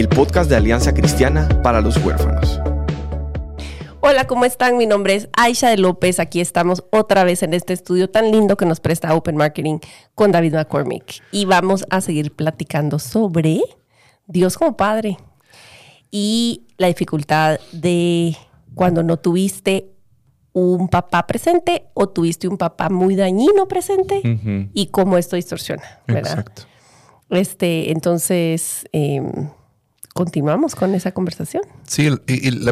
el podcast de Alianza Cristiana para los Huérfanos. Hola, ¿cómo están? Mi nombre es Aisha de López. Aquí estamos otra vez en este estudio tan lindo que nos presta Open Marketing con David McCormick. Y vamos a seguir platicando sobre Dios como Padre y la dificultad de cuando no tuviste un papá presente o tuviste un papá muy dañino presente y cómo esto distorsiona, ¿verdad? Exacto. Este, entonces, em, continuamos con esa conversación. Sí, el, el,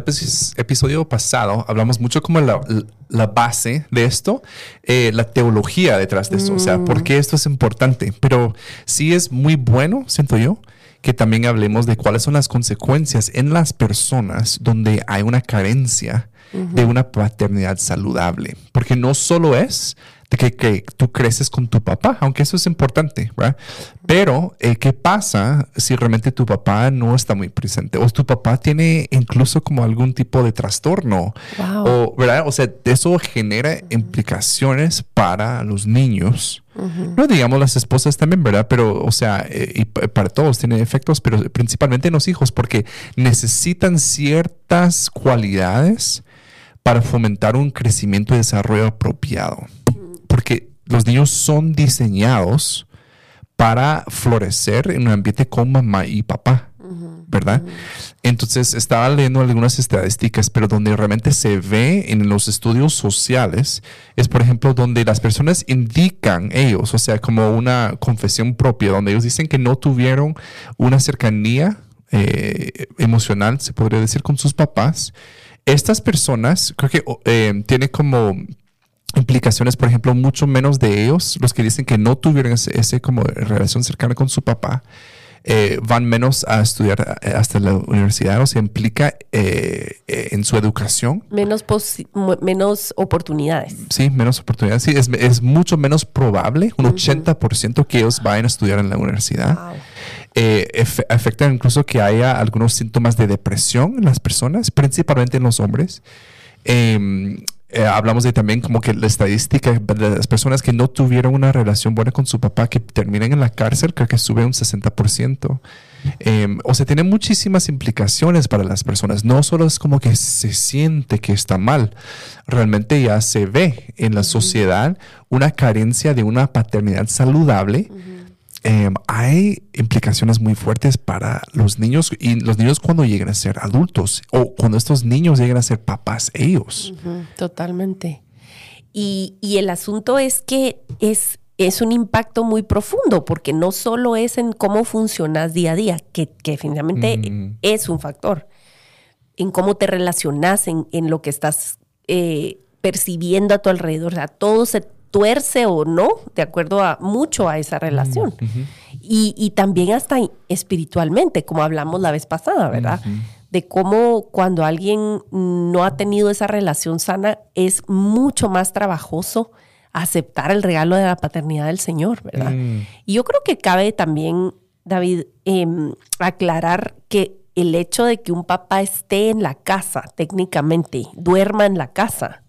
episodio pasado hablamos mucho como la, la base de esto, eh, la teología detrás de esto, o sea, por qué esto es importante. Pero sí es muy bueno, siento yo, que también hablemos de cuáles son las consecuencias en las personas donde hay una carencia de una paternidad saludable. Porque no solo es de que, tú creces con tu papá, aunque eso es importante, ¿verdad? Pero, eh, ¿qué pasa si realmente tu papá no está muy presente? O tu papá tiene incluso como algún tipo de trastorno, o, ¿verdad? O sea, eso genera implicaciones para los niños. No digamos las esposas también, ¿verdad? Pero, o sea, eh, y para todos tiene efectos, pero principalmente en los hijos, porque necesitan ciertas cualidades para fomentar un crecimiento y desarrollo apropiado los niños son diseñados para florecer en un ambiente con mamá y papá, ¿verdad? Entonces estaba leyendo algunas estadísticas, pero donde realmente se ve en los estudios sociales es, por ejemplo, donde las personas indican ellos, o sea, como una confesión propia, donde ellos dicen que no tuvieron una cercanía eh, emocional, se podría decir, con sus papás. Estas personas, creo que eh, tiene como implicaciones, por ejemplo, mucho menos de ellos, los que dicen que no tuvieron ese, como relación cercana con su papá, eh, van menos a estudiar eh, hasta la universidad o se implica eh, en su educación. Menos, menos oportunidades. Sí, menos oportunidades. Sí, es, mucho menos probable, un 80% que ellos vayan a estudiar en la universidad. afecta incluso que haya algunos síntomas de depresión en las personas, principalmente en los hombres. Em, eh, hablamos de también como que la estadística de las personas que no tuvieron una relación buena con su papá que terminan en la cárcel, creo que sube un 60%. Em, o sea, tiene muchísimas implicaciones para las personas. No solo es como que se siente que está mal, realmente ya se ve en la sociedad una carencia de una paternidad saludable. Em, hay implicaciones muy fuertes para los niños y los niños cuando lleguen a ser adultos o cuando estos niños lleguen a ser papás ellos. totalmente. Y, el asunto es que es, es un impacto muy profundo porque no solo es en cómo funcionas día a día, que, que finalmente es un factor, en cómo te relacionas, en, en lo que estás eh, percibiendo a tu alrededor. O sea, todo se tuerce o no, de acuerdo a mucho a esa relación. y, también hasta espiritualmente, como hablamos la vez pasada, ¿verdad? De cómo cuando alguien no ha tenido esa relación sana es mucho más trabajoso aceptar el regalo de la paternidad del Señor, ¿verdad? Mm. Y yo creo que cabe también, David, em, aclarar que el hecho de que un papá esté en la casa, técnicamente, duerma en la casa,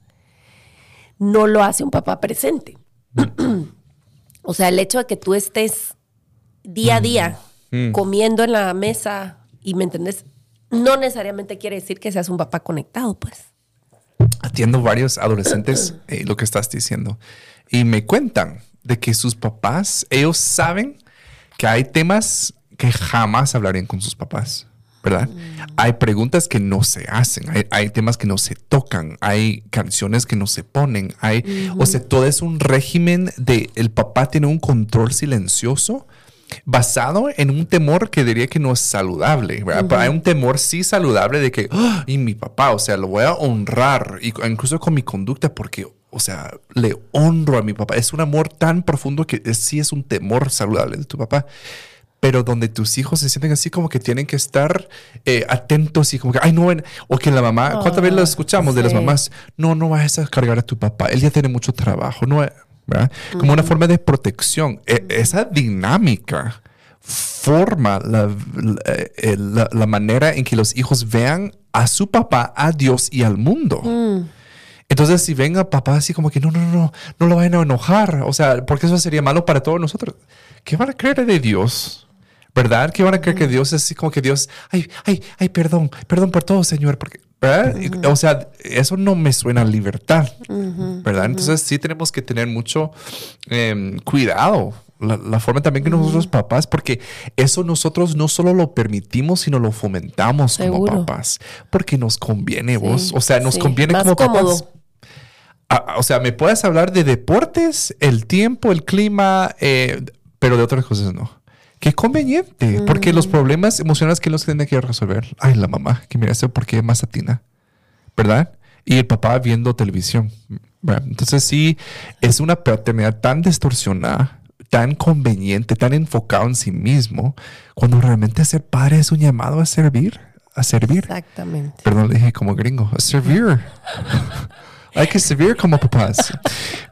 no lo hace un papá presente. o sea, el hecho de que tú estés día a día mm. Mm. comiendo en la mesa y me entendés, no necesariamente quiere decir que seas un papá conectado, pues. Atiendo varios adolescentes eh, lo que estás diciendo y me cuentan de que sus papás, ellos saben que hay temas que jamás hablarían con sus papás. ¿Verdad? Hay preguntas que no se hacen, hay, temas que no se tocan, hay canciones que no se ponen, hay, o sea, todo es un régimen de el papá tiene un control silencioso basado en un temor que diría que no es saludable, ¿verdad? hay un temor sí saludable de que, ¡Ah! y mi papá, o sea, lo voy a honrar, incluso con mi conducta, porque, o sea, le honro a mi papá. Es un amor tan profundo que sí es un temor saludable de tu papá. Pero donde tus hijos se sienten así como que tienen que estar eh, atentos y como que, ay, no, ven", o que la mamá, ¿cuántas veces lo escuchamos de las mamás? No, no vayas a cargar a tu papá, él ya tiene mucho trabajo, no, ¿verdad? Como una forma de protección. E- esa dinámica forma la, la- eh, la- la manera en que los hijos vean a su papá, a Dios y al mundo. Entonces, si ven a papá así como que no, no, no, no, no lo vayan a enojar, o sea, porque eso sería malo para todos nosotros. ¿Qué van a creer de Dios? ¿Verdad? ¿Qué van a creer que Dios es así como que Dios, ay, ay, ay, perdón, perdón por todo, Señor? Porque, O sea, eso no me suena a libertad, ¿verdad? Entonces, sí tenemos que tener mucho em, cuidado. La, la forma también que nosotros papás, porque eso nosotros no solo lo permitimos, sino lo fomentamos como papás, porque nos conviene vos, o sea, nos sí. conviene Más como cómodo. papás. Ah, o sea, me puedes hablar de deportes, el tiempo, el clima, eh, pero de otras cosas no. Qué conveniente, porque Mm. los problemas emocionales que los tiene que resolver. Ay, la mamá, que mira esto porque es más atina, ¿verdad? Y el papá viendo televisión. ¿verdad? Entonces sí, es una paternidad tan distorsionada, tan conveniente, tan enfocado en sí mismo, cuando realmente ser padre es un llamado a servir, a servir. Exactamente. Perdón, le dije como gringo, a servir. Hay que servir como papás.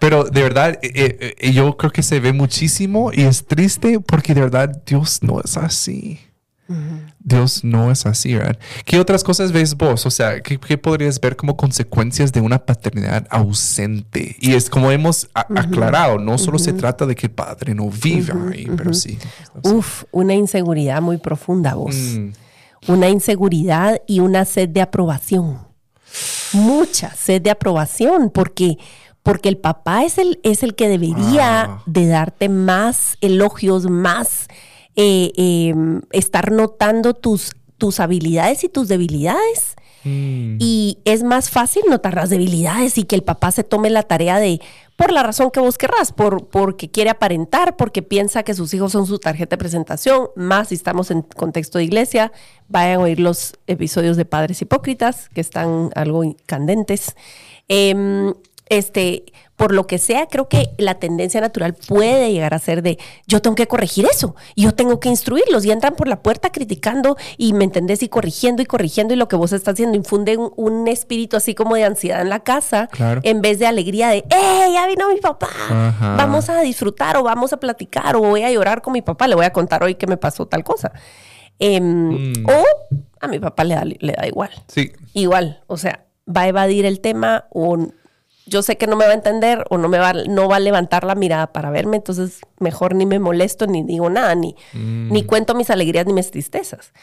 Pero de verdad, eh, eh, yo creo que se ve muchísimo y es triste porque de verdad Dios no es así. Dios no es así, ¿verdad? ¿Qué otras cosas ves vos? O sea, ¿qué, qué podrías ver como consecuencias de una paternidad ausente? Y es como hemos aclarado, no solo se trata de que el padre no viva ahí, pero sí. Uf, una inseguridad muy profunda, vos. Mm. Una inseguridad y una sed de aprobación. Mucha sed de aprobación, porque, porque el papá es el, es el que debería Ah. de darte más elogios, más eh, eh, estar notando tus, tus habilidades y tus debilidades. Mm. Y es más fácil notar las debilidades y que el papá se tome la tarea de, por la razón que vos querrás, por, porque quiere aparentar, porque piensa que sus hijos son su tarjeta de presentación, más si estamos en contexto de iglesia, vayan a oír los episodios de Padres Hipócritas, que están algo candentes. Em, este, por lo que sea, creo que la tendencia natural puede llegar a ser de yo tengo que corregir eso yo tengo que instruirlos y entran por la puerta criticando y me entendés y corrigiendo y corrigiendo y lo que vos estás haciendo infunde un, un espíritu así como de ansiedad en la casa Claro. en vez de alegría de ¡eh! Ya vino mi papá, Ajá. vamos a disfrutar o vamos a platicar o voy a llorar con mi papá, le voy a contar hoy que me pasó tal cosa. Em, Mm. O a mi papá le da, le da igual Sí. igual, o sea, va a evadir el tema o yo sé que no me va a entender o no me va, no va a levantar la mirada para verme, entonces mejor ni me molesto ni digo nada, ni, ni cuento mis alegrías ni mis tristezas.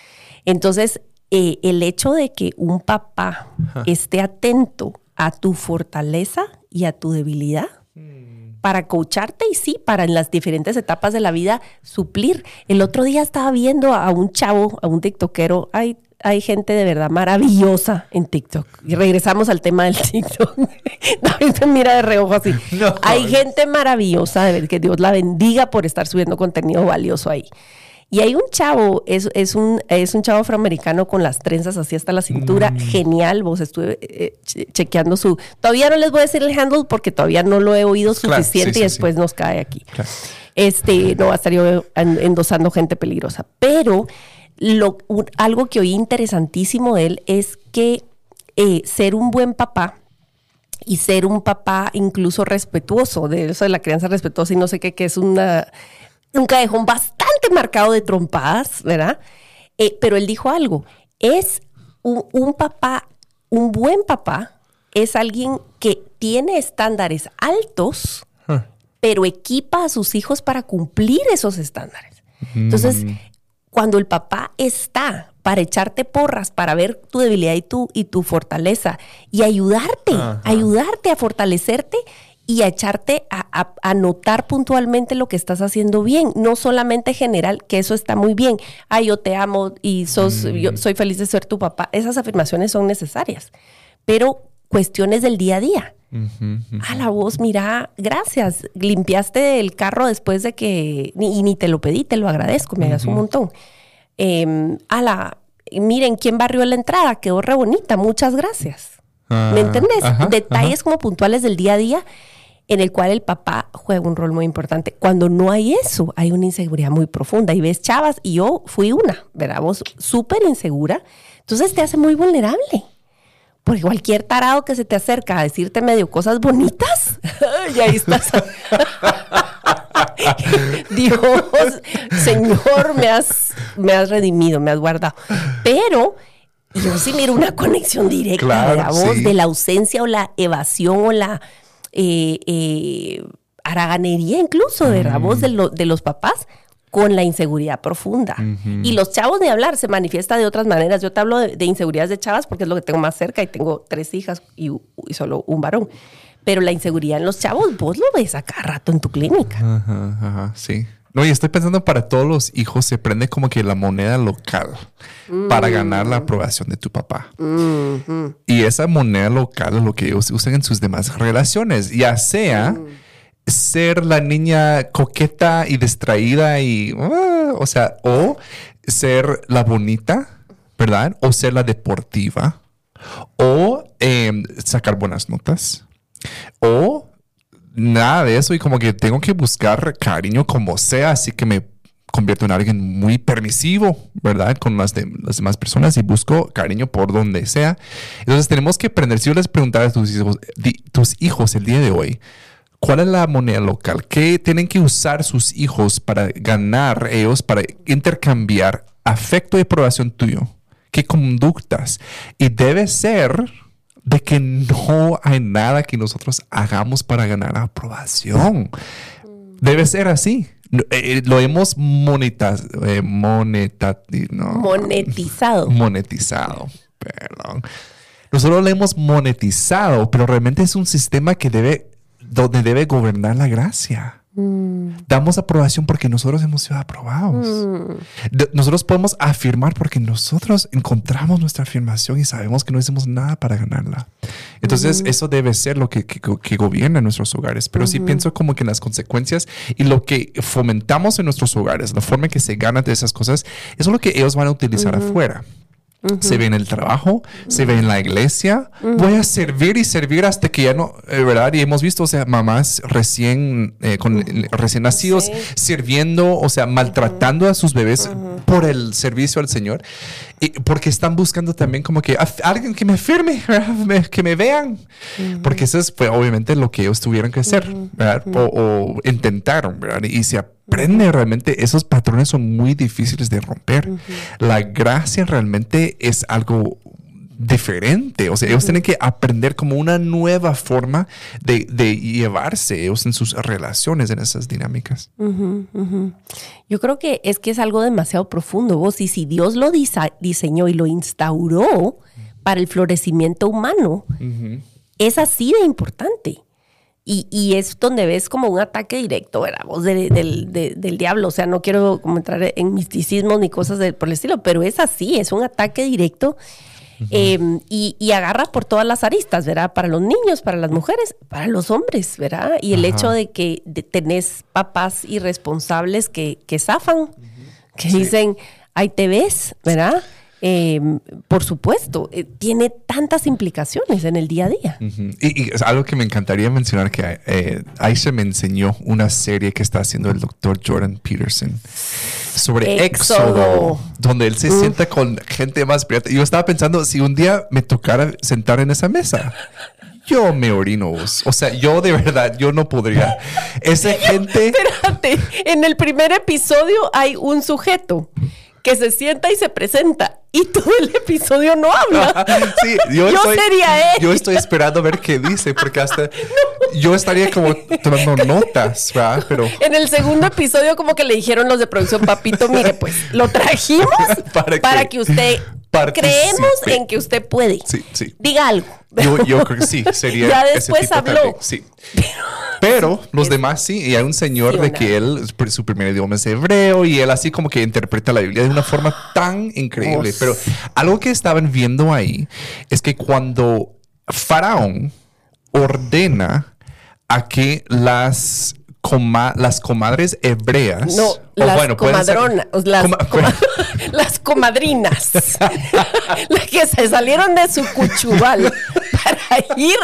Entonces, eh, el hecho de que un papá esté atento a tu fortaleza y a tu debilidad para coacharte y sí, para en las diferentes etapas de la vida suplir. El otro día estaba viendo a un chavo, a un tiktokero, hay, hay gente de verdad maravillosa en TikTok. Y regresamos al tema del TikTok. David me mira de reojo así. No. Hay gente maravillosa, de ver que Dios la bendiga por estar subiendo contenido valioso ahí. Y hay un chavo, es, es, un, es un chavo afroamericano con las trenzas así hasta la cintura, genial. Vos estuve eh, che- chequeando su. Todavía no les voy a decir el handle porque todavía no lo he oído Claro, suficiente sí, y sí, después nos cae aquí. Claro. Este, no va a estar yo en- endosando gente peligrosa. Pero lo, un- algo que oí interesantísimo de él es que eh, ser un buen papá y ser un papá incluso respetuoso, de eso de la crianza respetuosa y no sé qué, que es una, un callejón bastante marcado de trompadas, ¿verdad? Eh, pero él dijo algo, es un, un papá, un buen papá, es alguien que tiene estándares altos, pero equipa a sus hijos para cumplir esos estándares. Entonces, cuando el papá está para echarte porras, para ver tu debilidad y tu, y tu fortaleza y ayudarte, Ajá. ayudarte a fortalecerte y a echarte a, a- a notar puntualmente lo que estás haciendo bien, no solamente general, que eso está muy bien. Ay, yo te amo y sos, yo soy feliz de ser tu papá. Esas afirmaciones son necesarias, pero cuestiones del día a día. A la voz, mira, gracias. Limpiaste el carro después de que, ni, y ni te lo pedí, te lo agradezco, me hagas un montón. Eh, a la, miren, ¿quién barrió la entrada? Quedó re bonita, muchas gracias. Ah, ¿Me entendés? ajá, Detalles como puntuales del día a día. en el cual el papá juega un rol muy importante. Cuando no hay eso, hay una inseguridad muy profunda. Y ves, chavas, y yo fui una, ¿verdad? Vos súper insegura. Entonces te hace muy vulnerable. Porque cualquier tarado que se te acerca a decirte medio cosas bonitas, y ahí estás. Dios, Señor, me has, me has redimido, me has guardado. Pero yo sí miro una conexión directa de la voz, de la ausencia o la evasión o la eh, eh, haraganería incluso de la voz de, los papás con la inseguridad profunda. Y los chavos de hablar se manifiesta de otras maneras. Yo te hablo de, inseguridades de chavas porque es lo que tengo más cerca y tengo tres hijas y, solo un varón. Pero la inseguridad en los chavos, vos lo ves acá rato en tu clínica. Ajá, ajá, sí. No, y estoy pensando para todos los hijos se prende como que la moneda local para ganar la aprobación de tu papá. Y esa moneda local es lo que ellos usan en sus demás relaciones, ya sea ser la niña coqueta y distraída y, ah, o sea, o ser la bonita, ¿verdad? O ser la deportiva, o em, sacar buenas notas, o nada de eso y como que tengo que buscar cariño como sea, así que me convierto en alguien muy permisivo, ¿verdad? Con las, de, las demás personas y busco cariño por donde sea. Entonces tenemos que aprender, si yo les preguntara a tus hijos, tus hijos el día de hoy, ¿cuál es la moneda local? ¿Qué tienen que usar sus hijos para ganar ellos, para intercambiar afecto y aprobación tuyo? ¿Qué conductas? Y debe ser de que no hay nada que nosotros hagamos para ganar aprobación. Debe ser así. Eh, eh, lo hemos monetizado. Eh, monetizado. Monetizado. Perdón. Nosotros lo hemos monetizado, pero realmente es un sistema que debe, donde debe gobernar la gracia. Mm. Damos aprobación porque nosotros hemos sido aprobados. Mm. nosotros podemos afirmar porque nosotros encontramos nuestra afirmación y sabemos que no hicimos nada para ganarla. Entonces, eso debe ser lo que, que, gobierna nuestros hogares. Pero sí pienso como que las consecuencias y lo que fomentamos en nuestros hogares, la forma en que se gana de esas cosas, eso es lo que ellos van a utilizar afuera. Se ve en el trabajo, se ve en la iglesia. Voy a servir y servir hasta que ya no, eh, ¿verdad? Y hemos visto, o sea, mamás recién, eh, con, recién nacidos sirviendo, o sea, maltratando a sus bebés por el servicio al Señor. Y porque están buscando también como que alguien que me firme, que me vean. Porque eso es pues, obviamente lo que ellos tuvieron que hacer, ¿verdad? O, intentaron, ¿verdad? Y se aprende realmente, esos patrones son muy difíciles de romper. La gracia realmente es algo diferente. O sea, ellos tienen que aprender como una nueva forma de, llevarse ellos en sus relaciones, en esas dinámicas. Yo creo que es que es algo demasiado profundo, vos. Y si Dios lo diseñó y lo instauró para el florecimiento humano, es así de importante. Y, es donde ves como un ataque directo, ¿verdad? Vos del diablo. O sea, no quiero como entrar en misticismo ni cosas por el estilo, pero es así, es un ataque directo. Em, y, agarra por todas las aristas, ¿verdad? Para los niños, para las mujeres, para los hombres, ¿verdad? Y el hecho de que tenés papás irresponsables que, que zafan, que dicen, ahí te ves, ¿verdad? Em, por supuesto, eh, tiene tantas implicaciones en el día a día. y, es algo que me encantaría mencionar que eh, Aisha me enseñó una serie que está haciendo el doctor Jordan Peterson sobre Éxodo, donde él se sienta con gente más pirata. Yo estaba pensando, si un día me tocara sentar en esa mesa, yo me orino. O sea, yo de verdad, yo no podría. Esa gente... Espérate, en el primer episodio hay un sujeto que se sienta y se presenta y todo el episodio no habla. sí, yo, sería él. Yo estoy esperando a ver qué dice, porque hasta yo estaría como tomando notas, ¿verdad? Pero en el segundo episodio como que le dijeron los de producción, papito, mire, pues lo trajimos para que, usted creemos en que usted puede. Sí, sí. Diga algo. Yo, yo creo que sí, sería. ya después habló. Sí. Pero los demás sí, y hay un señor de que él, su primer idioma es hebreo, y él así como que interpreta la Biblia de una forma tan increíble. Pero algo que estaban viendo ahí es que cuando Faraón ordena a que las las comadres hebreas. No, las comadronas. las comadrinas. las que se salieron de su cuchubal para ir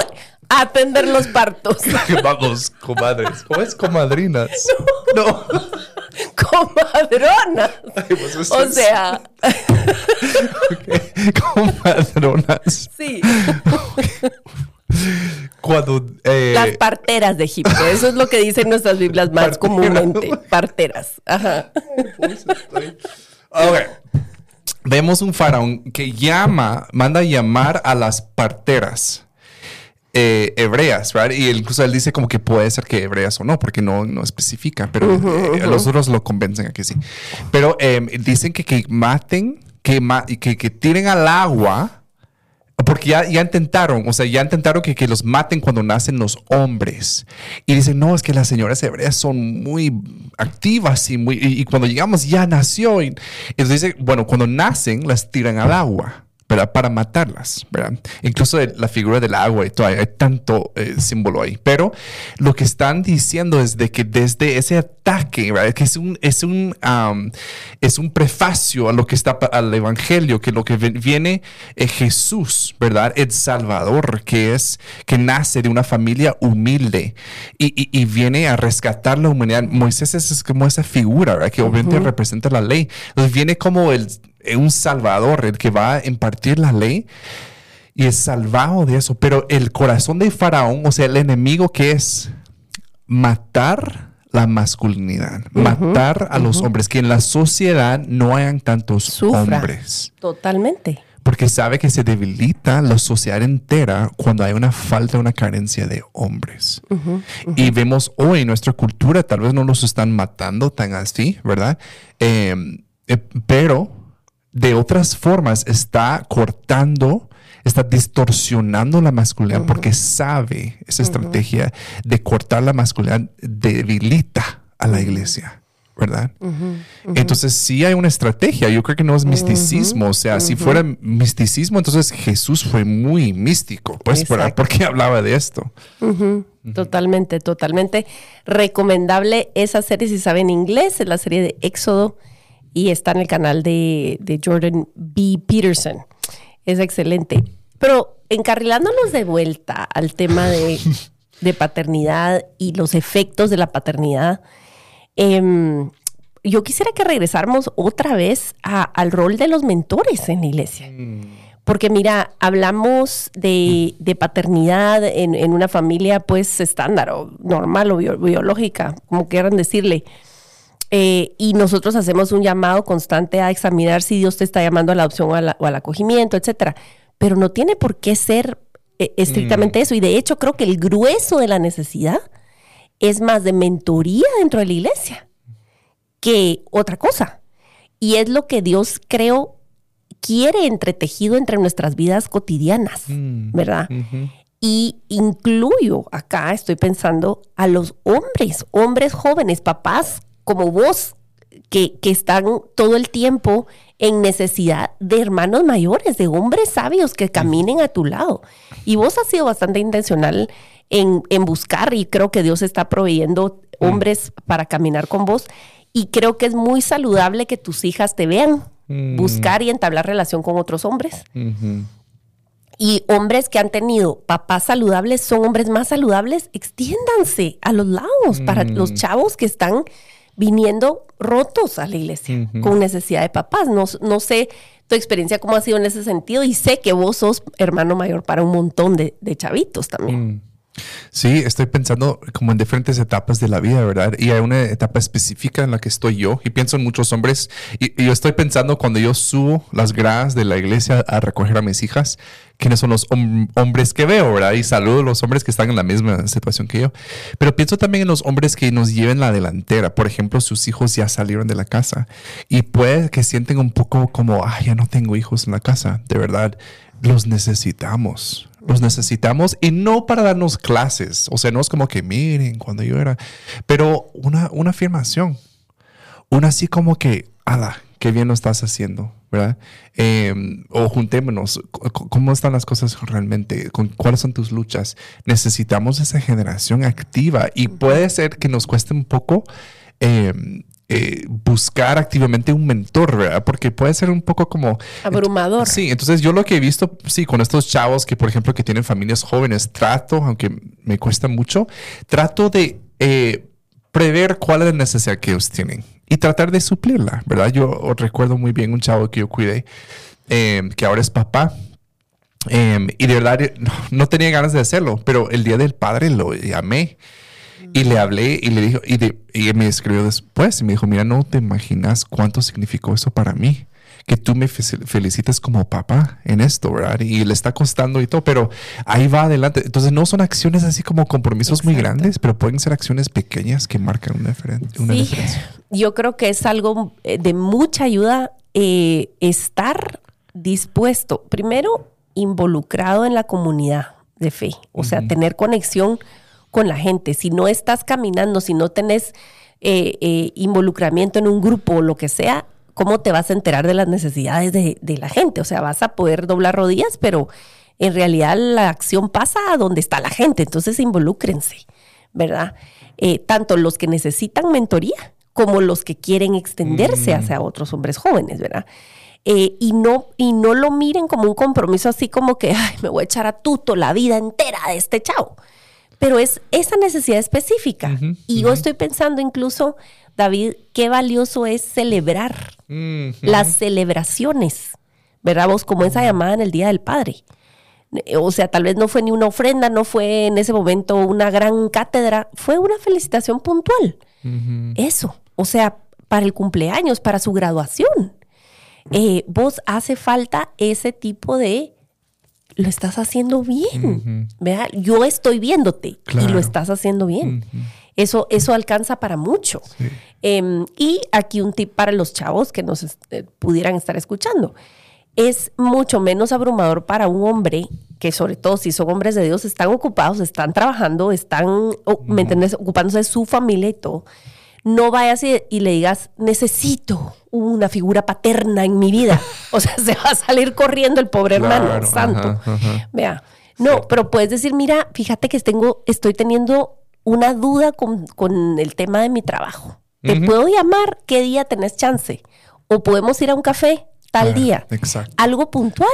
atender los partos. Vamos, comadres. ¿Cómo es comadrinas? No. Comadronas. Pues o sea. Comadronas. Sí. Cuando. Eh, Las parteras de Egipto. Eso es lo que dicen nuestras Biblias más comúnmente. Parteras. Ajá. Okay. Vemos un faraón que llama, manda a llamar a las parteras. Eh, hebreas, ¿verdad? Y incluso él dice como que puede ser que hebreas o no, porque no, no especifica, pero eh, los otros lo convencen a que sí. Pero em, dicen que, que maten, que, que, que tiren al agua porque ya, ya intentaron, o sea, ya intentaron que, que, los maten cuando nacen los hombres. Y dicen, no, es que las señoras hebreas son muy activas y, muy, y, cuando llegamos ya nació. Y, entonces dice, bueno, cuando nacen las tiran al agua. Para matarlas, ¿verdad? Incluso la figura del agua y todo, hay, tanto eh, símbolo ahí. Pero lo que están diciendo es de que desde ese ataque, ¿verdad? Que es un, es un, es un prefacio a lo que está al evangelio, que lo que viene es Jesús, ¿verdad? El Salvador, que es, que nace de una familia humilde y, y, viene a rescatar la humanidad. Moisés es, como esa figura, ¿verdad? Que obviamente representa la ley. Entonces viene como el un salvador, el que va a impartir la ley y es salvado de eso. Pero el corazón de Faraón, o sea, el enemigo que es matar la masculinidad, matar a los hombres, que en la sociedad no hayan tantos hombres. Totalmente. Porque sabe que se debilita la sociedad entera cuando hay una falta, una carencia de hombres. Y vemos hoy en nuestra cultura, tal vez no los están matando tan así, ¿verdad? Eh, eh, pero de otras formas está cortando, está distorsionando la masculinidad porque sabe esa estrategia de cortar la masculinidad debilita a la iglesia. ¿verdad? Entonces sí hay una estrategia, yo creo que no es misticismo, o sea, si fuera misticismo, entonces Jesús fue muy místico, pues ¿por qué hablaba de esto? Totalmente, totalmente recomendable esa serie, si saben inglés, es la serie de Éxodo y está en el canal de, Jordan B. Peterson. Es excelente. Pero encarrilándonos de vuelta al tema de, paternidad y los efectos de la paternidad, em, yo quisiera que regresáramos otra vez al rol de los mentores en la iglesia. Mm. Porque mira, hablamos de, paternidad en, una familia pues estándar o normal o biológica, como quieran decirle. Eh, y nosotros hacemos un llamado constante a examinar si Dios te está llamando a la adopción o, al acogimiento, etcétera. Pero no tiene por qué ser eh, estrictamente mm. eso. Y de hecho, creo que el grueso de la necesidad es más de mentoría dentro de la iglesia que otra cosa. Y es lo que Dios, creo, quiere entretejido entre nuestras vidas cotidianas, mm. ¿verdad? Y incluyo acá, estoy pensando, a los hombres, hombres jóvenes, papás como vos, que, están todo el tiempo en necesidad de hermanos mayores, de hombres sabios que caminen a tu lado. Y vos has sido bastante intencional en, buscar y creo que Dios está proveyendo mm. hombres para caminar con vos. Y creo que es muy saludable que tus hijas te vean mm. buscar y entablar relación con otros hombres. Y hombres que han tenido papás saludables son hombres más saludables. Extiéndanse a los lados para los mm. chavos que están viniendo rotos a la iglesia con necesidad de papás. No, no, sé tu experiencia cómo ha sido en ese sentido y sé que vos sos hermano mayor para un montón de, chavitos también. Mm. Sí, estoy pensando como en diferentes etapas de la vida, ¿verdad? Y hay una etapa específica en la que estoy yo y pienso en muchos hombres y, yo estoy pensando cuando yo subo las gradas de la iglesia a recoger a mis hijas, quiénes son los hombres que veo, ¿verdad? Y saludo a los hombres que están en la misma situación que yo. Pero pienso también en los hombres que nos lleven la delantera. Por ejemplo, sus hijos ya salieron de la casa y puede que sienten un poco como, ah, ya no tengo hijos en la casa. De verdad, los necesitamos los necesitamos y no para darnos clases. O sea, no es como que miren cuando yo era, pero una, una afirmación. Una así como que, ala, qué bien lo estás haciendo, ¿verdad? Em, o juntémonos, ¿cómo están las cosas realmente? ¿Con, ¿Cuáles son tus luchas? Necesitamos esa generación activa y puede ser que nos cueste un poco em, eh, buscar activamente un mentor, ¿verdad? Porque puede ser un poco como... Abrumador. Sí, entonces yo lo que he visto, sí, con estos chavos que, por ejemplo, que tienen familias jóvenes, trato, aunque me cuesta mucho, trato de eh, prever cuál es la necesidad que ellos tienen y tratar de suplirla, ¿verdad? Yo recuerdo muy bien un chavo que yo cuidé, em, que ahora es papá. Em, y de verdad no, tenía ganas de hacerlo, pero el día del padre lo llamé y le hablé y le dijo, y, y me escribió después y me dijo, mira, no te imaginas cuánto significó eso para mí que tú me felicites como papá en esto, ¿verdad? Y le está costando y todo, pero ahí va adelante. Entonces no son acciones así como compromisos muy grandes, pero pueden ser acciones pequeñas que marcan una, diferencia. Yo creo que es algo eh, de mucha ayuda eh, estar dispuesto, primero, involucrado en la comunidad de fe, o sea, tener conexión con la gente. Si no estás caminando, si no tenés eh, involucramiento en un grupo o lo que sea, ¿cómo te vas a enterar de las necesidades de, la gente? O sea, vas a poder doblar rodillas, pero en realidad la acción pasa a donde está la gente, entonces involúcrense, ¿verdad? Eh, tanto los que necesitan mentoría como los que quieren extenderse mm. hacia otros hombres jóvenes, ¿verdad? Eh, y, no, y no lo miren como un compromiso así como que, ay, me voy a echar a tuto la vida entera de este chavo. Pero es esa necesidad específica. y yo estoy pensando incluso David, qué valioso es celebrar las celebraciones, ¿verdad? Vos como esa llamada en el Día del Padre. O sea, tal vez no fue ni una ofrenda, no fue en ese momento una gran cátedra, fue una felicitación puntual. Eso, o sea, para el cumpleaños, para su graduación. Eh, vos hace falta ese tipo de lo estás haciendo bien. Yo estoy viéndote y lo estás haciendo bien. Eso, eso alcanza para mucho. Em, y aquí un tip para los chavos que nos eh, pudieran estar escuchando. Es mucho menos abrumador para un hombre que sobre todo si son hombres de Dios, están ocupados, están trabajando, están, ¿me entiendes? Ocupándose de su familia y todo. No vayas y, le digas, necesito una figura paterna en mi vida. O sea, se va a salir corriendo el pobre hermano santo. Vea. No, pero puedes decir, mira, fíjate que tengo, estoy teniendo una duda con, el tema de mi trabajo. ¿Te puedo llamar? ¿Qué día tenés chance? O podemos ir a un café tal ah, día. Exacto. Algo puntual.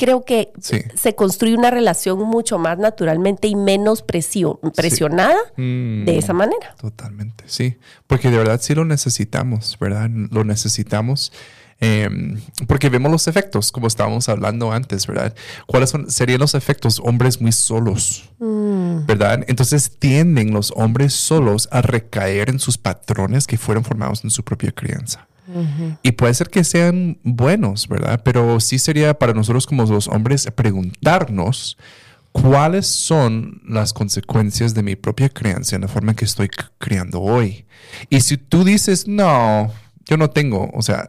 Creo que se construye una relación mucho más naturalmente y menos presionada de esa mm, manera. Totalmente, sí. Porque de verdad sí lo necesitamos, ¿verdad? Lo necesitamos. Em, porque vemos los efectos, como estábamos hablando antes, ¿verdad? ¿Cuáles son, serían los efectos? Hombres muy solos, mm. ¿verdad? Entonces tienden los hombres solos a recaer en sus patrones que fueron formados en su propia crianza. Y puede ser que sean buenos, ¿verdad? Pero sí sería para nosotros como los hombres preguntarnos cuáles son las consecuencias de mi propia crianza en la forma en que estoy criando hoy. Y si tú dices, no, yo no tengo, o sea,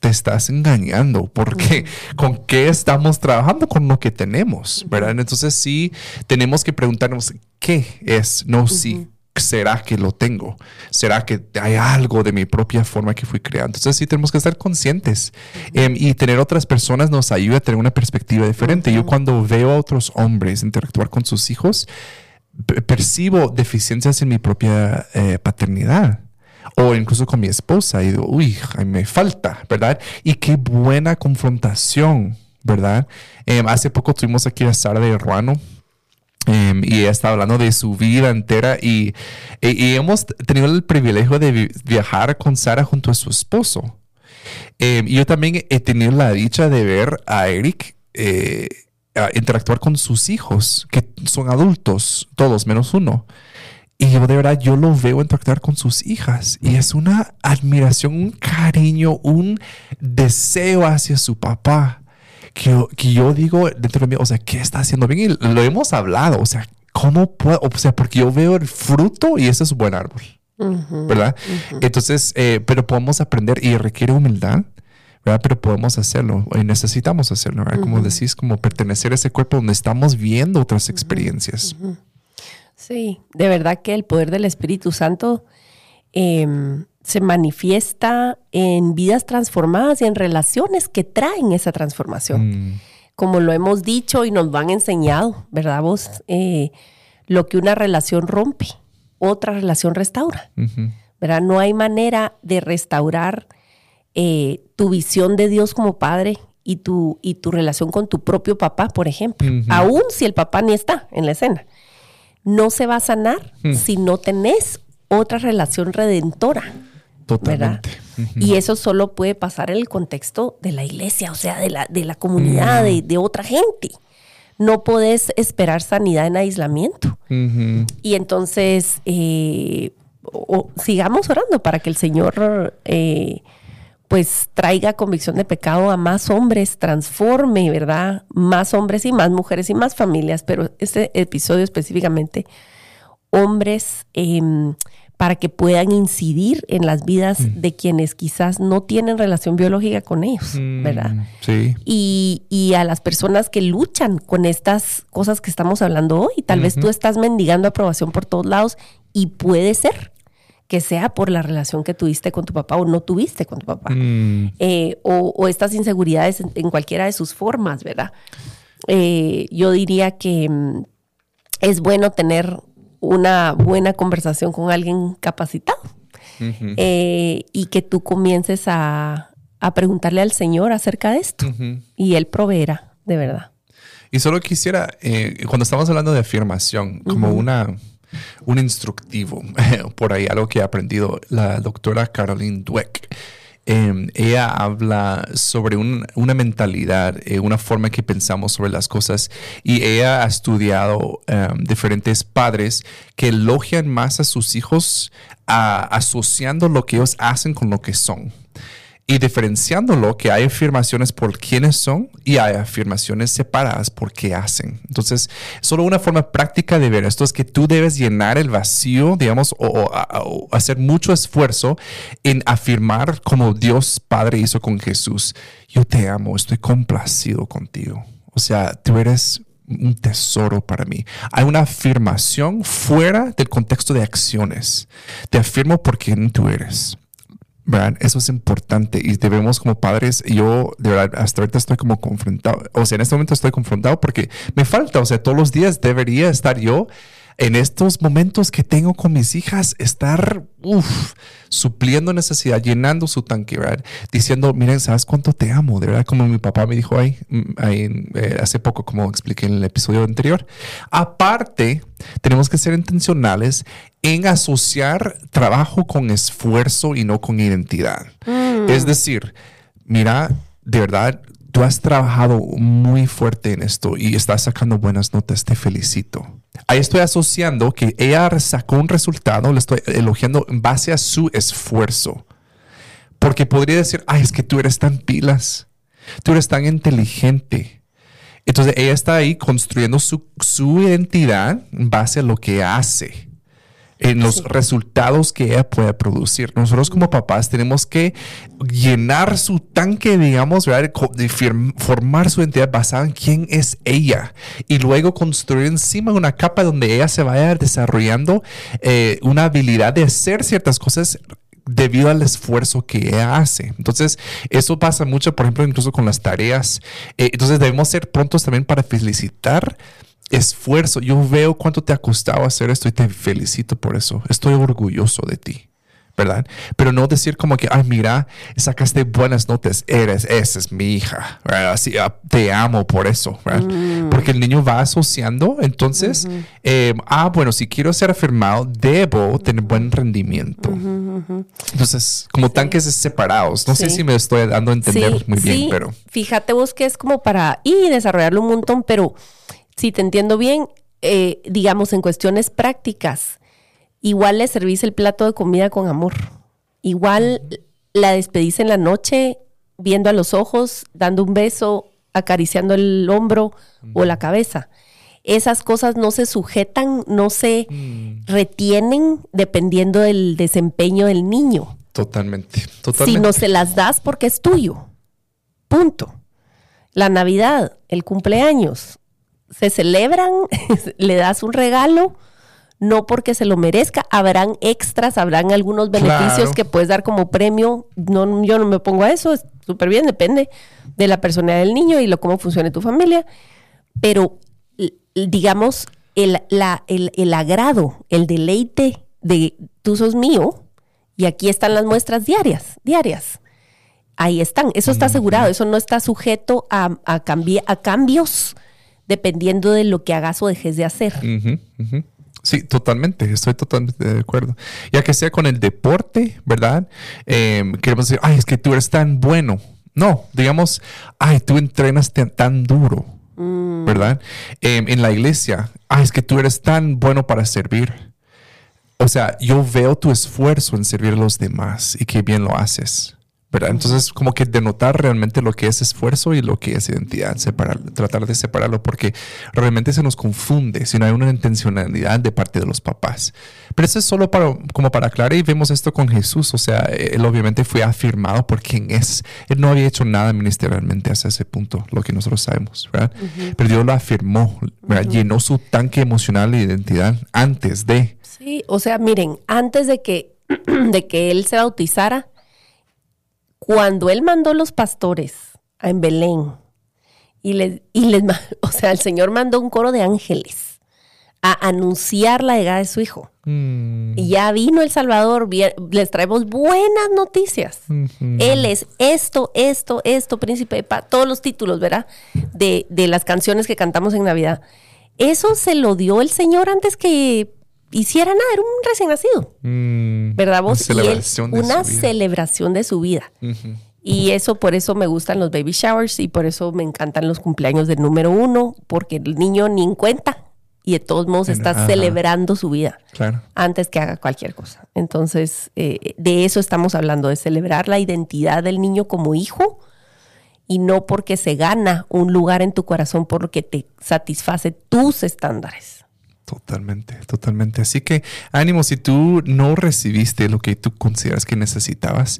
te estás engañando porque con qué estamos trabajando con lo que tenemos, ¿verdad? Entonces sí tenemos que preguntarnos qué es, no si será que lo tengo, será que hay algo de mi propia forma que fui creado. Entonces sí tenemos que estar conscientes em, y tener otras personas nos ayuda a tener una perspectiva diferente. Yo cuando veo a otros hombres interactuar con sus hijos, percibo deficiencias en mi propia eh, paternidad o incluso con mi esposa y digo, uy, me falta, ¿verdad? Y qué buena confrontación, ¿verdad? Em, hace poco tuvimos aquí a Sara de Ruano. Em, y ella está hablando de su vida entera y, y, hemos tenido el privilegio de viajar con Sara junto a su esposo. Y yo también he tenido la dicha de ver a Eric eh, interactuar con sus hijos, que son adultos, todos menos uno. Y yo de verdad, yo lo veo interactuar con sus hijas y es una admiración, un cariño, un deseo hacia su papá que yo, que yo digo dentro de mí, o sea, ¿qué está haciendo bien? Y lo hemos hablado, o sea, ¿cómo puedo? O sea, porque yo veo el fruto y ese es un buen árbol, ¿verdad? Entonces, eh, pero podemos aprender y requiere humildad. ¿verdad? Pero podemos hacerlo y necesitamos hacerlo, ¿verdad? Como decís, como pertenecer a ese cuerpo donde estamos viendo otras experiencias. Sí, de verdad que el poder del Espíritu Santo em, se manifiesta en vidas transformadas y en relaciones que traen esa transformación. Mm. Como lo hemos dicho y nos lo han enseñado, ¿verdad vos? Eh, lo que una relación rompe, otra relación restaura. ¿verdad? No hay manera de restaurar eh, tu visión de Dios como padre y tu, y tu relación con tu propio papá, por ejemplo, aún si el papá ni está en la escena. No se va a sanar Hmm. si no tenés otra relación redentora. Totalmente. Y eso solo puede pasar en el contexto de la iglesia, o sea, de la, de la comunidad, de, de otra gente. No podés esperar sanidad en aislamiento. Y entonces, eh, o- o sigamos orando para que el Señor, eh, pues, traiga convicción de pecado a más hombres, transforme, ¿verdad? Más hombres y más mujeres y más familias, pero este episodio específicamente, hombres, em, para que puedan incidir en las vidas de quienes quizás no tienen relación biológica con ellos, ¿verdad? Mm, Sí. y, y a las personas que luchan con estas cosas que estamos hablando hoy. Tal vez tú estás mendigando aprobación por todos lados y puede ser que sea por la relación que tuviste con tu papá o no tuviste con tu papá. Mm, Eh, o, o estas inseguridades en, en cualquiera de sus formas, ¿verdad? Eh, yo diría que mm, es bueno tener una buena conversación con alguien capacitado eh, y que tú comiences a, a preguntarle al Señor acerca de esto y Él proveerá, de verdad. Y solo quisiera, eh, cuando estamos hablando de afirmación, como una, un instructivo, por ahí algo que ha aprendido la doctora Caroline Dweck. Eh, ella habla sobre un- una mentalidad, eh, una forma que pensamos sobre las cosas y ella ha estudiado eh, diferentes padres que elogian más a sus hijos asociando lo que ellos hacen con lo que son y diferenciándolo que hay afirmaciones por quiénes son y hay afirmaciones separadas por qué hacen. Entonces, solo una forma práctica de ver esto es que tú debes llenar el vacío, digamos, o, o- hacer mucho esfuerzo en afirmar como Dios Padre hizo con Jesús. Yo te amo, estoy complacido contigo. O sea, tú eres un tesoro para mí. Hay una afirmación fuera del contexto de acciones. Te afirmo por quién tú eres. ¿Verdad? Eso es importante y debemos como padres, yo de verdad hasta ahorita estoy como confrontado, o sea, en este momento estoy confrontado porque me falta, o sea, todos los días debería estar yo en estos momentos que tengo con mis hijas, estar uf, supliendo necesidad, llenando su tanque, ¿verdad? Diciendo, miren, ¿sabes cuánto te amo? De verdad, como mi papá me dijo ahí, mm, ahí, eh, hace poco, como expliqué en el episodio anterior. Aparte, tenemos que ser intencionales en asociar trabajo con esfuerzo y no con identidad. Es decir, mira, de verdad, tú has trabajado muy fuerte en esto y estás sacando buenas notas, te felicito. Ahí estoy asociando que ella sacó un resultado, le estoy elogiando en base a su esfuerzo. Porque podría decir, ay, es que tú eres tan pilas, tú eres tan inteligente. Entonces ella está ahí construyendo su, su identidad en base a lo que hace, en los resultados que ella puede producir. Nosotros como papás tenemos que llenar su tanque, digamos, ¿verdad? De formar su identidad basada en quién es ella y luego construir encima una capa donde ella se vaya desarrollando eh, una habilidad de hacer ciertas cosas debido al esfuerzo que ella hace. Entonces, eso pasa mucho, por ejemplo, incluso con las tareas. Eh, entonces, debemos ser prontos también para felicitar esfuerzo. Yo veo cuánto te ha costado hacer esto y te felicito por eso. Estoy orgulloso de ti. ¿Verdad? Pero no decir como que, ay, mira, sacaste buenas notas, eres, esa es mi hija, ¿verdad? Así, ah, te amo por eso, ¿verdad? Porque el niño va asociando, entonces, eh, ah, bueno, si quiero ser afirmado, debo tener buen rendimiento. Entonces, como tanques separados. No sé si me estoy dando a entender Sí, muy bien, sí. pero Fíjate vos que es como para y desarrollarlo un montón, pero si te entiendo bien, eh, digamos en cuestiones prácticas, igual le servís el plato de comida con amor. Igual la despedís en la noche, viendo a los ojos, dando un beso, acariciando el hombro o la cabeza. Esas cosas no se sujetan, no se retienen dependiendo del desempeño del niño totalmente, si totalmente. no se las das porque es tuyo. Punto. La Navidad, el cumpleaños, se celebran, le das un regalo, no porque se lo merezca. Habrán extras, habrán algunos beneficios Claro. que puedes dar como premio. No, yo no me pongo a eso, es súper bien, depende de la personalidad del niño y lo cómo funcione tu familia. Pero, digamos, el, la- el, el agrado, el deleite de tú sos mío Y aquí están las muestras diarias, diarias. Ahí están, eso está asegurado, eso no está sujeto a, a, a cambios dependiendo de lo que hagas o dejes de hacer. Sí, totalmente, estoy totalmente de acuerdo. Ya que sea con el deporte, ¿verdad? Em, queremos decir, ay, es que tú eres tan bueno. No, digamos, ay, tú entrenas tan, duro, mm. ¿verdad? Em, en la iglesia, ay, es que tú eres tan bueno para servir. O sea, yo veo tu esfuerzo en servir a los demás y que bien lo haces. ¿Verdad? Entonces, como que denotar realmente lo que es esfuerzo y lo que es identidad, separar, tratar de separarlo, porque realmente se nos confunde si no hay una intencionalidad de parte de los papás. Pero eso es solo para, como para aclarar y vemos esto con Jesús, o sea, él obviamente fue afirmado por quien es. Él no había hecho nada ministerialmente hasta ese punto, lo que nosotros sabemos, ¿verdad? Pero Dios lo afirmó, llenó su tanque emocional de identidad antes de. Sí, o sea, miren, antes de que, de que él se bautizara, cuando él mandó los pastores en Belén y les, y les, o sea, el Señor mandó un coro de ángeles a anunciar la llegada de su hijo. Mm. Y ya vino el Salvador, les traemos buenas noticias. Él es esto, esto, esto, príncipe de paz, todos los títulos, ¿verdad? De, de las canciones que cantamos en Navidad. Eso se lo dio el Señor antes que hiciera nada, era un recién nacido. Mm, ¿Verdad vos? Una celebración, de, una su celebración de su vida. Y eso, por eso me gustan los baby showers y por eso me encantan los cumpleaños del número uno, porque el niño ni en cuenta y de todos modos está celebrando su vida antes que haga cualquier cosa. Entonces, eh, de eso estamos hablando, de celebrar la identidad del niño como hijo y no porque se gana un lugar en tu corazón porque te satisface tus estándares. Totalmente, totalmente. Así que ánimo, si tú no recibiste lo que tú consideras que necesitabas,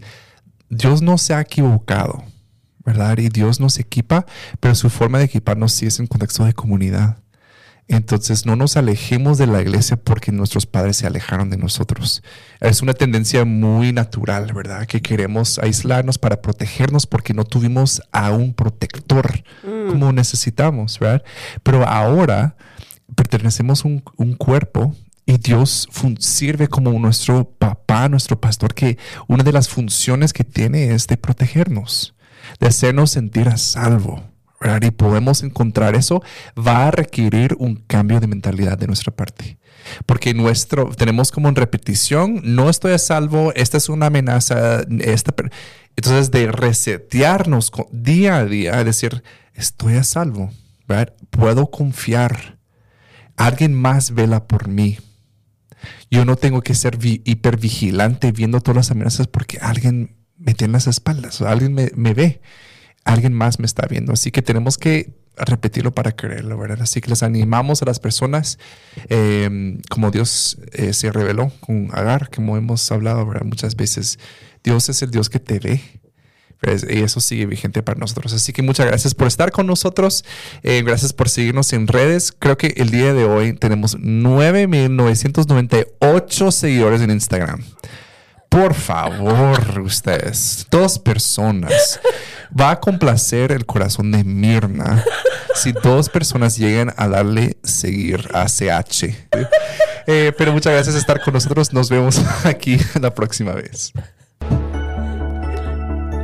Dios no se ha equivocado, ¿verdad? Y Dios nos equipa, pero su forma de equiparnos sí es en contexto de comunidad. Entonces no nos alejemos de la iglesia porque nuestros padres se alejaron de nosotros. Es una tendencia muy natural, ¿verdad? Que queremos aislarnos para protegernos porque no tuvimos a un protector mm. como necesitamos, ¿verdad? Pero ahora pertenecemos a un, cuerpo y Dios sirve como nuestro papá, nuestro pastor, que una de las funciones que tiene es de protegernos, de hacernos sentir a salvo. Y podemos encontrar eso, va a requerir un cambio de mentalidad de nuestra parte. Porque nuestro, tenemos como en repetición, no estoy a salvo, esta es una amenaza, esta, entonces de resetearnos día a día, decir, estoy a salvo, puedo confiar Alguien más vela por mí. Yo no tengo que ser hipervigilante viendo todas las amenazas porque alguien me tiene las espaldas, alguien me, ve, alguien más me está viendo. Así que tenemos que repetirlo para creerlo, ¿verdad? Así que les animamos a las personas, em, como Dios eh, se reveló con Agar, como hemos hablado. Muchas veces, Dios es el Dios que te ve, pues, y eso sigue vigente para nosotros. Así que muchas gracias por estar con nosotros. Eh, gracias por seguirnos en redes. Creo que el día de hoy tenemos 9.998 seguidores en Instagram. Por favor, ustedes, dos personas. Va a complacer el corazón de Mirna si dos personas llegan a darle seguir a CH. Eh, pero muchas gracias por estar con nosotros. Nos vemos aquí la próxima vez.